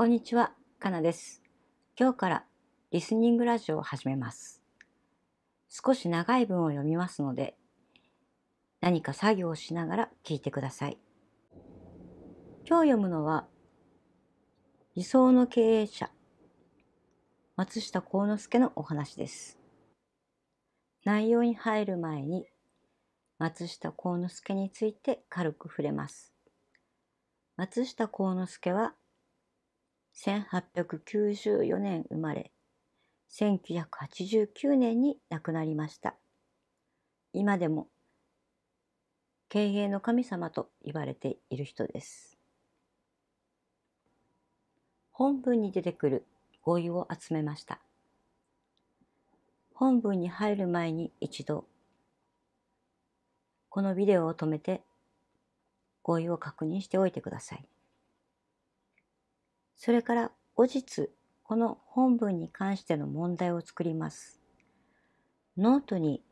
こんにちは、かなです。今日からリスニングラジオを始めます。少し長い文を読みますので、何か作業をしながら聞いてください。今日読むのは、理想の経営者、松下幸之助のお話です。内容に入る前に、松下幸之助について軽く触れます。松下幸之助は1894年生まれ、1989年に亡くなりました。今でも経営の神様と言われている人です。本文に出てくる語彙を集めました。本文に入る前に一度、このビデオを止めて語彙を確認しておいてください。それから後日、この本文に関しての問題を作ります。ノートに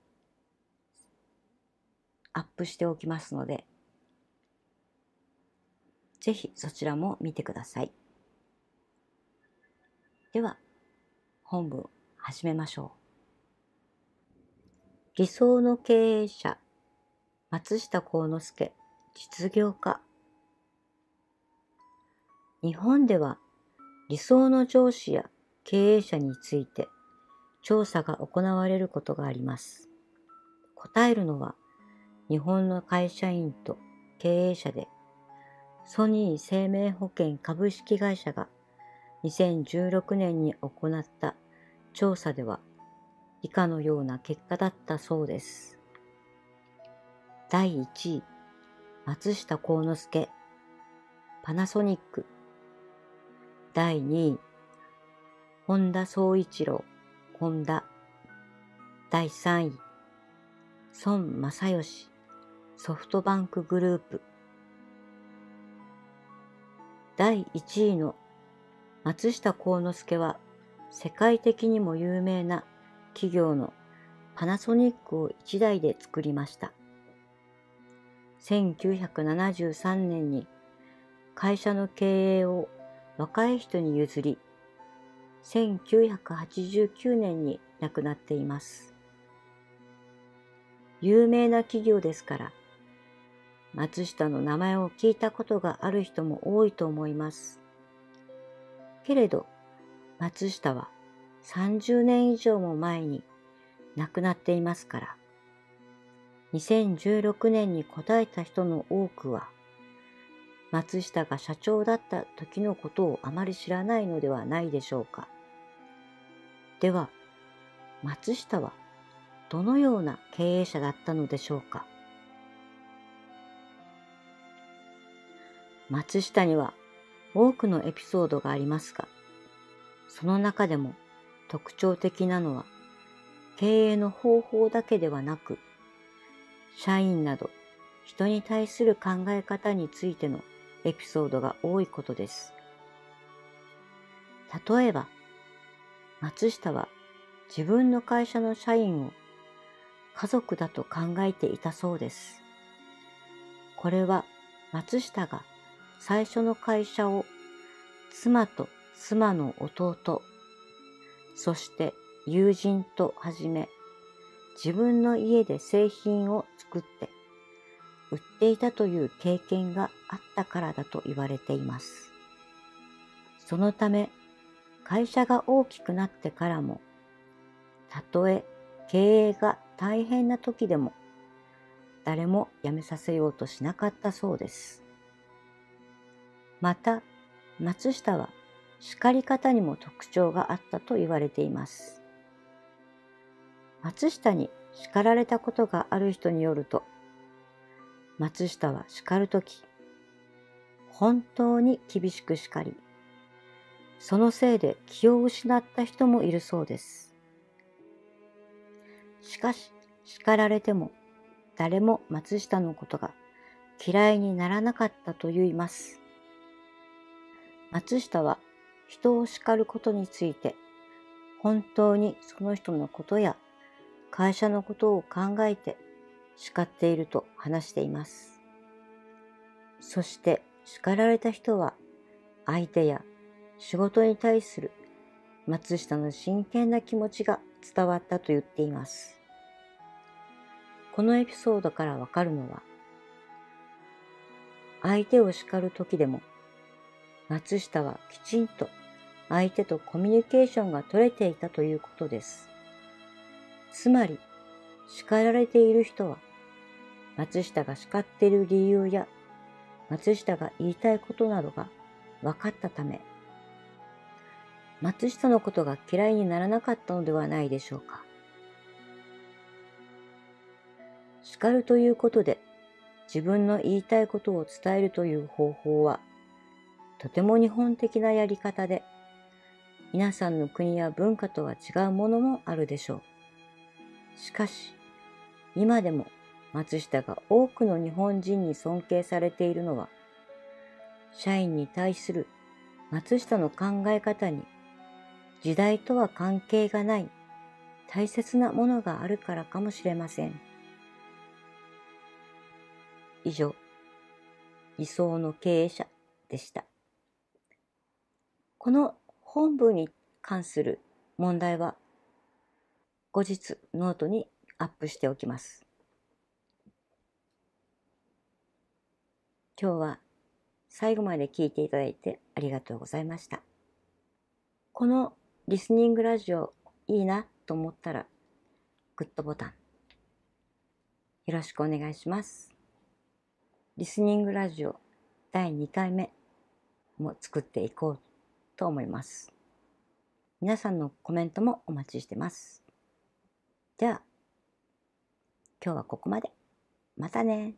アップしておきますので、ぜひそちらも見てください。では、本文始めましょう。理想の経営者、松下幸之助、実業家。日本では理想の上司や経営者について調査が行われることがあります。答えるのは日本の会社員と経営者でソニー生命保険株式会社が2016年に行った調査では以下のような結果だったそうです。第1位、松下幸之助、パナソニック。第2位、本田宗一郎、ホンダ。第3位、孫正義、ソフトバンクグループ。第1位の。松下幸之助は。世界的にも有名な。企業の。パナソニックを1台で作りました。1973年に。会社の経営を。若い人に譲り、1989年に亡くなっています。有名な企業ですから、松下の名前を聞いたことがある人も多いと思います。けれど、松下は30年以上も前に亡くなっていますから、2016年に答えた人の多くは、松下が社長だった時のことをあまり知らないのではないでしょうか。では、松下はどのような経営者だったのでしょうか。松下には多くのエピソードがありますが、その中でも特徴的なのは、経営の方法だけではなく、社員など人に対する考え方についてのエピソードが多いことです。例えば、松下は自分の会社の社員を家族だと考えていたそうです。これは松下が最初の会社を妻と妻の弟、そして友人とはじめ自分の家で製品を作って売っていたという経験があったからだと言われています。そのため会社が大きくなってからもたとえ経営が大変な時でも誰も辞めさせようとしなかったそうです。また松下は叱り方にも特徴があったと言われています。松下に叱られたことがある人によると、松下は叱るとき、本当に厳しく叱り、そのせいで気を失った人もいるそうです。しかし、叱られても誰も松下のことが嫌いにならなかったと言います。松下は人を叱ることについて、本当にその人のことや会社のことを考えて叱っていると話しています。そして叱られた人は相手や仕事に対する松下の真剣な気持ちが伝わったと言っています。このエピソードからわかるのは、相手を叱る時でも、松下はきちんと相手とコミュニケーションが取れていたということです。つまり、叱られている人は、松下が叱っている理由や、松下が言いたいことなどが分かったため、松下のことが嫌いにならなかったのではないでしょうか。叱るということで自分の言いたいことを伝えるという方法はとても日本的なやり方で皆さんの国や文化とは違うものもあるでしょう。しかし今でも松下が多くの日本人に尊敬されているのは社員に対する松下の考え方に時代とは関係がない大切なものがあるからかもしれません。以上、理想の経営者でした。この本文に関する問題は後日ノートにアップしておきます。今日は最後まで聞いていただいてありがとうございました。このリスニングラジオいいなと思ったら、グッドボタン。よろしくお願いします。リスニングラジオ第2回目も作っていこうと思います。皆さんのコメントもお待ちしてます。では、今日はここまで。またね。